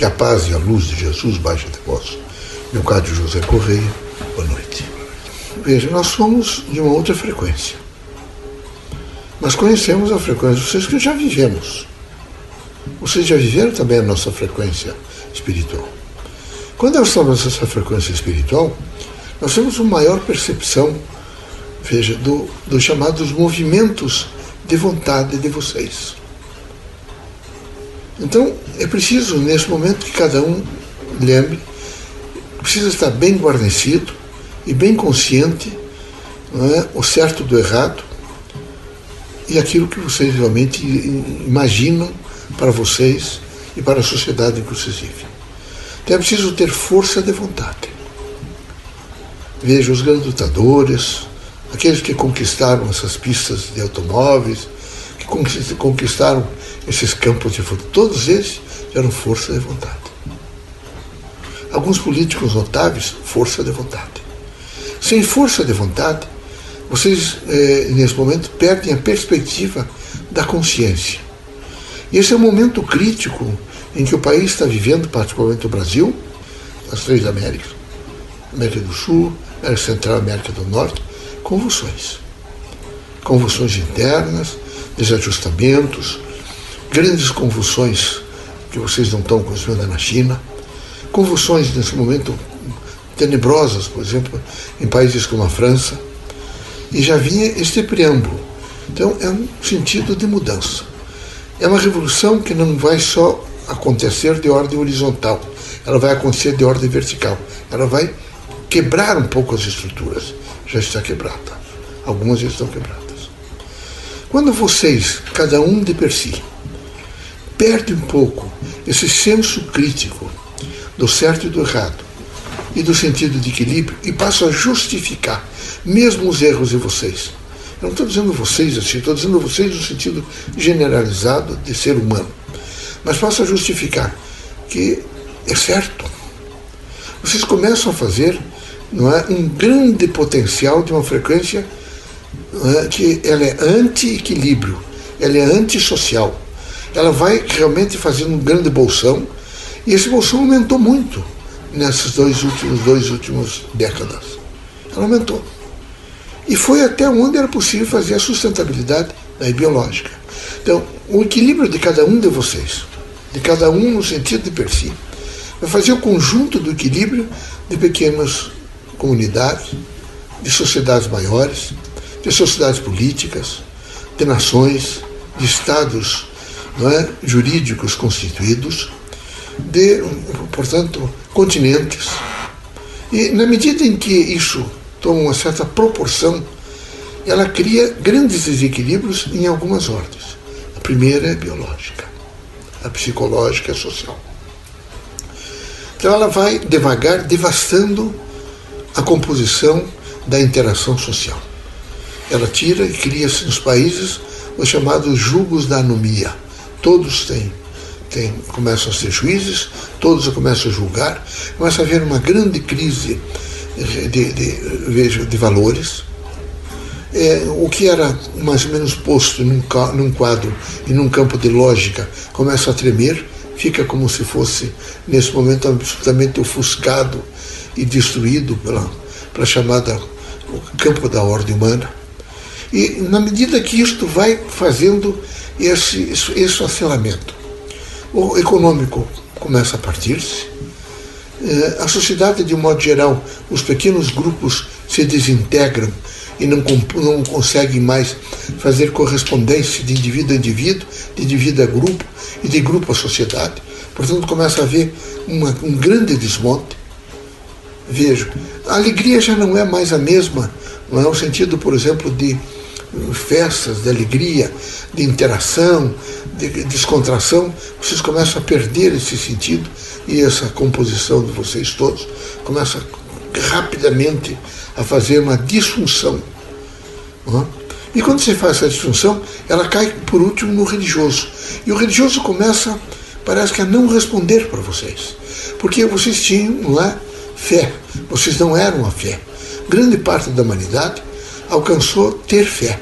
Que a paz e a luz de Jesus baixe até vós. Caro José Correia, boa noite. Veja, nós somos de uma outra frequência. Mas conhecemos a frequência, vocês que já vivemos. Vocês já viveram também a nossa frequência espiritual. Quando nós estamos nessa frequência espiritual, nós temos uma maior percepção, veja, do, dos chamados movimentos de vontade de vocês. Então, é preciso, nesse momento, que cada um lembre, precisa estar bem guarnecido e bem consciente é, o certo do errado e aquilo que vocês realmente imaginam para vocês e para a sociedade em que vocês vivem. Então é preciso ter força de vontade. Veja os grandes lutadores, aqueles que conquistaram essas pistas de automóveis, conquistaram esses campos de futebol, todos eles tiveram força de vontade. Alguns políticos notáveis, força de vontade. Sem força de vontade, vocês, eh, nesse momento, perdem a perspectiva da consciência. E esse é um momento crítico em que o país está vivendo, particularmente o Brasil, as três Américas, América do Sul, América Central América do Norte, convulsões. Convulsões internas, desajustamentos, grandes convulsões que vocês não estão conhecendo na China, convulsões nesse momento tenebrosas, por exemplo, em países como a França, e já vinha este preâmbulo. Então é um sentido de mudança. É uma revolução que não vai só acontecer de ordem horizontal, ela vai acontecer de ordem vertical. Ela vai quebrar um pouco as estruturas. Já está quebrada. Algumas já estão quebradas. Quando vocês, cada um de per si, perde um pouco esse senso crítico do certo e do errado e do sentido de equilíbrio e passam a justificar mesmo os erros de vocês. Eu não estou dizendo vocês assim, estou dizendo vocês no sentido generalizado de ser humano. Mas passam a justificar que é certo. Vocês começam a fazer não é, um grande potencial de uma frequência que ela é anti-equilíbrio, ela é antissocial ela vai realmente fazendo um grande bolsão, e esse bolsão aumentou muito nessas dois últimos, dois últimos décadas. Ela aumentou. E foi até onde era possível fazer a sustentabilidade né, biológica. Então, o equilíbrio de cada um de vocês, de cada um no sentido de per si, vai fazer o conjunto do equilíbrio de pequenas comunidades, de sociedades maiores, de sociedades políticas, de nações, de estados é, jurídicos constituídos, de, portanto, continentes. E na medida em que isso toma uma certa proporção, ela cria grandes desequilíbrios em algumas ordens. A primeira é biológica, a psicológica a social. Então ela vai devagar devastando a composição da interação social. Ela tira e cria-se nos países os chamados jugos da anomia todos têm, têm, começam a ser juízes, todos começam a julgar, começa a haver uma grande crise de, de, de, de valores. É, o que era mais ou menos posto num, num quadro e num campo de lógica começa a tremer, fica como se fosse, nesse momento, absolutamente ofuscado e destruído pela, pela chamada campo da ordem humana. E na medida que isto vai fazendo esse, esse aceleramento. O econômico começa a partir-se, eh, a sociedade, de um modo geral, os pequenos grupos se desintegram e não, não conseguem mais fazer correspondência de indivíduo a indivíduo, de indivíduo a grupo e de grupo a sociedade. Portanto, começa a haver uma, um grande desmonte. Vejo, a alegria já não é mais a mesma, não é o sentido, por exemplo, de festas de alegria, de interação, de descontração, vocês começam a perder esse sentido e essa composição de vocês todos começa rapidamente a fazer uma disfunção. E quando você faz essa disfunção, ela cai por último no religioso. E o religioso começa, parece que a não responder para vocês. Porque vocês tinham lá fé, vocês não eram a fé. Grande parte da humanidade alcançou ter fé.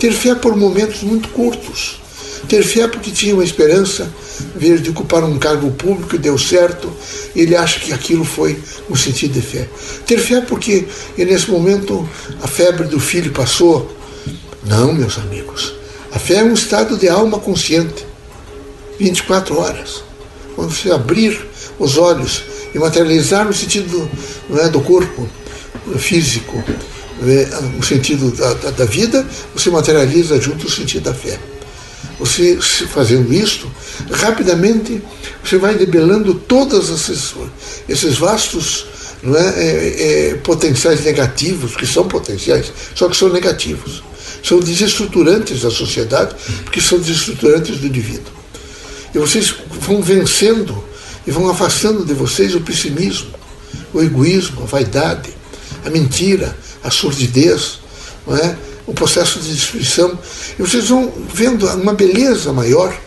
Ter fé por momentos muito curtos. Ter fé porque tinha uma esperança ver de ocupar um cargo público e deu certo, ele acha que aquilo foi um sentido de fé. Ter fé porque nesse momento a febre do filho passou. Não, meus amigos. A fé é um estado de alma consciente. 24 horas. Quando você abrir os olhos e materializar no sentido é, do corpo físico, o sentido da, da, da vida, você materializa junto o sentido da fé. Você fazendo isto, rapidamente você vai debelando todos esses, esses vastos é, é, é, potenciais negativos, que são potenciais, só que são negativos. São desestruturantes da sociedade, porque são desestruturantes do indivíduo. E vocês vão vencendo e vão afastando de vocês o pessimismo, o egoísmo, a vaidade, a mentira, a surdidez, não é? o processo de destruição. E vocês vão vendo uma beleza maior,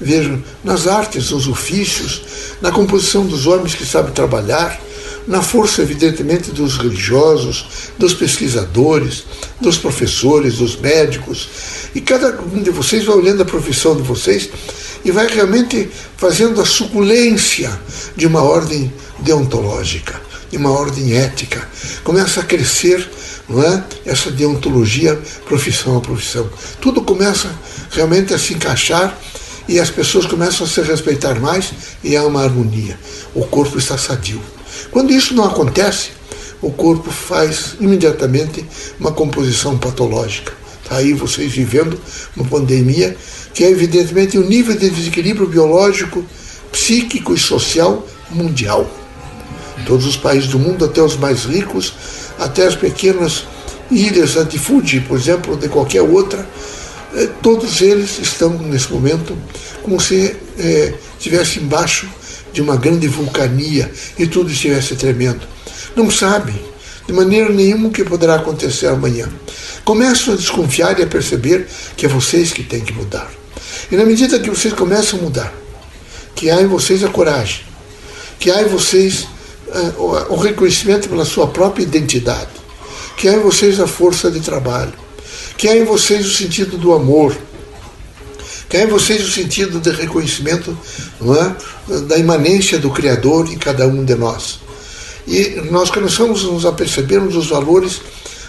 vejam, nas artes, nos ofícios, na composição dos homens que sabem trabalhar, na força, evidentemente, dos religiosos, dos pesquisadores, dos professores, dos médicos. E cada um de vocês vai olhando a profissão de vocês e vai realmente fazendo a suculência de uma ordem deontológica, de uma ordem ética. Começa a crescer não é? essa deontologia profissão a profissão. Tudo começa realmente a se encaixar e as pessoas começam a se respeitar mais e há uma harmonia. O corpo está sadio. Quando isso não acontece, o corpo faz imediatamente uma composição patológica. Está aí vocês vivendo uma pandemia que é evidentemente o um nível de desequilíbrio biológico, psíquico e social mundial. Todos os países do mundo, até os mais ricos, até as pequenas ilhas Fuji, por exemplo, de qualquer outra, eh, todos eles estão nesse momento como se é, estivesse embaixo de uma grande vulcania e tudo estivesse tremendo. Não sabem de maneira nenhuma o que poderá acontecer amanhã. Começam a desconfiar e a perceber que é vocês que têm que mudar. E na medida que vocês começam a mudar, que há em vocês a coragem, que há em vocês o reconhecimento pela sua própria identidade, que há em vocês a força de trabalho, que há em vocês o sentido do amor, que há em vocês o sentido de reconhecimento é? da imanência do Criador em cada um de nós. E nós começamos a nos apercebermos os valores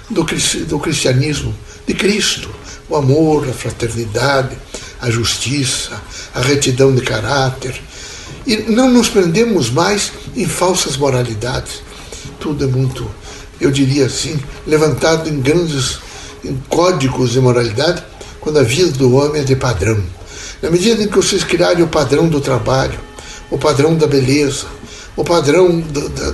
do, do cristianismo, de Cristo, o amor, a fraternidade, a justiça, a retidão de caráter. E não nos prendemos mais em falsas moralidades. Tudo é muito, eu diria assim, levantado em grandes em códigos de moralidade, quando a vida do homem é de padrão. Na medida em que vocês criarem o padrão do trabalho, o padrão da beleza, o padrão da, da,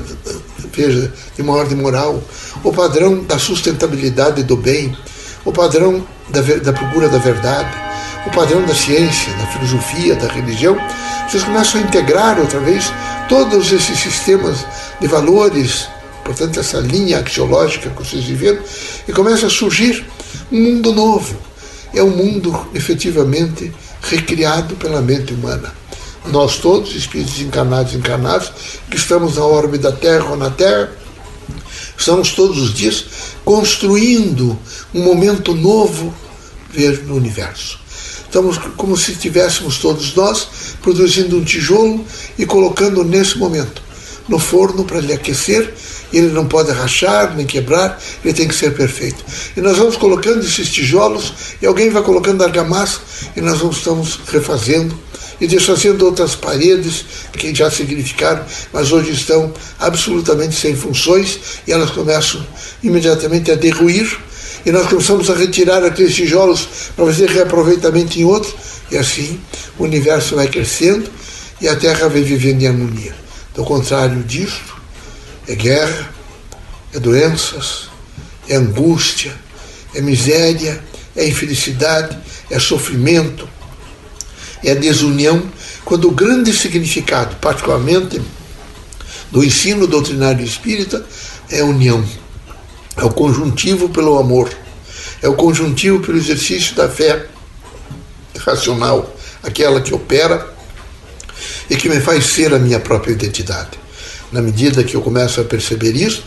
veja, de uma ordem moral, o padrão da sustentabilidade do bem, o padrão da, da procura da verdade, o padrão da ciência, da filosofia, da religião, vocês começam a integrar outra vez todos esses sistemas de valores, portanto, essa linha axiológica que vocês viveram, e começa a surgir um mundo novo. É um mundo efetivamente recriado pela mente humana. Nós todos, espíritos encarnados e encarnados, que estamos na órbita da Terra ou na Terra, estamos todos os dias construindo um momento novo ver no universo. Estamos como se estivéssemos todos nós produzindo um tijolo e colocando nesse momento no forno para lhe aquecer. Ele não pode rachar nem quebrar, ele tem que ser perfeito. E nós vamos colocando esses tijolos e alguém vai colocando argamassa e nós vamos, estamos refazendo e desfazendo outras paredes que já significaram, mas hoje estão absolutamente sem funções e elas começam imediatamente a derruir e nós começamos a retirar aqueles tijolos para fazer reaproveitamento em outros, e assim o universo vai crescendo e a Terra vai vivendo em harmonia. Do contrário disto, é guerra, é doenças, é angústia, é miséria, é infelicidade, é sofrimento, é desunião, quando o grande significado, particularmente do ensino doutrinário espírita, é união é o conjuntivo pelo amor. É o conjuntivo pelo exercício da fé racional, aquela que opera e que me faz ser a minha própria identidade. Na medida que eu começo a perceber isso,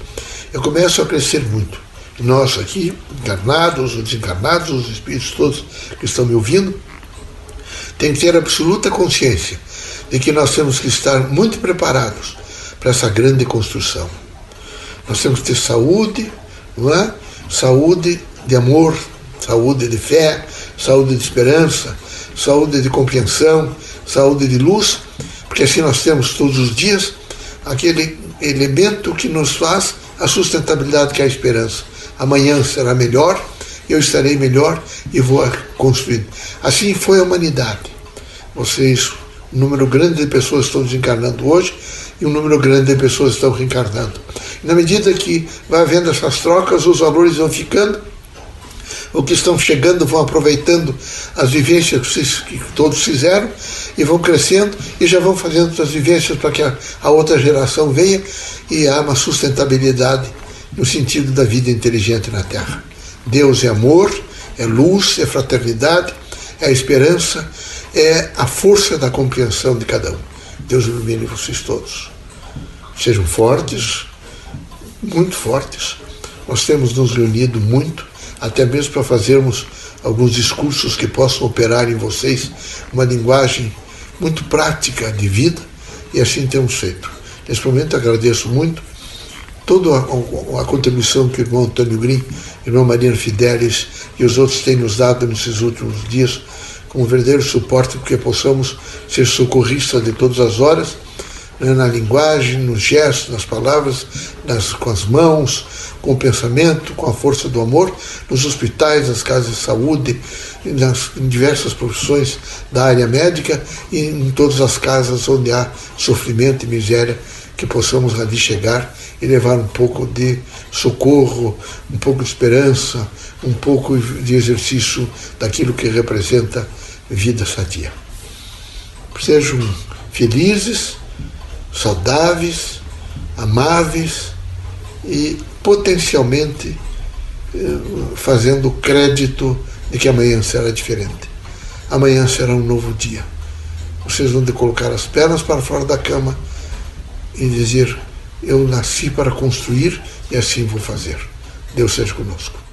eu começo a crescer muito. Nós aqui, encarnados ou desencarnados, os espíritos todos que estão me ouvindo, tem que ter absoluta consciência de que nós temos que estar muito preparados para essa grande construção. Nós temos que ter saúde, não é? Saúde de amor, saúde de fé, saúde de esperança, saúde de compreensão, saúde de luz, porque assim nós temos todos os dias aquele elemento que nos faz a sustentabilidade que é a esperança. Amanhã será melhor, eu estarei melhor e vou construir. Assim foi a humanidade. Vocês, um número grande de pessoas estão desencarnando hoje e um número grande de pessoas estão reencarnando. E na medida que vai havendo essas trocas, os valores vão ficando o que estão chegando vão aproveitando as vivências que todos fizeram e vão crescendo e já vão fazendo as vivências para que a, a outra geração venha e há uma sustentabilidade no sentido da vida inteligente na Terra. Deus é amor, é luz, é fraternidade, é esperança, é a força da compreensão de cada um. Deus ilumine vocês todos. Sejam fortes, muito fortes. Nós temos nos reunido muito até mesmo para fazermos alguns discursos que possam operar em vocês uma linguagem muito prática de vida, e assim temos feito. Nesse momento agradeço muito toda a, a, contribuição que o irmão Antônio o irmão Mariano Fidelis e os outros têm nos dado nesses últimos dias, como verdadeiro suporte, porque possamos ser socorristas de todas as horas né, na linguagem, nos gestos, nas palavras, nas, com as mãos, com o pensamento, com a força do amor, nos hospitais, nas casas de saúde, nas, em diversas profissões da área médica e em todas as casas onde há sofrimento e miséria, que possamos ali chegar e levar um pouco de socorro, um pouco de esperança, um pouco de exercício daquilo que representa vida sadia. Sejam felizes saudáveis, amáveis e potencialmente eh, fazendo crédito de que amanhã será diferente. Amanhã será um novo dia. Vocês vão de colocar as pernas para fora da cama e dizer: Eu nasci para construir e assim vou fazer. Deus seja conosco.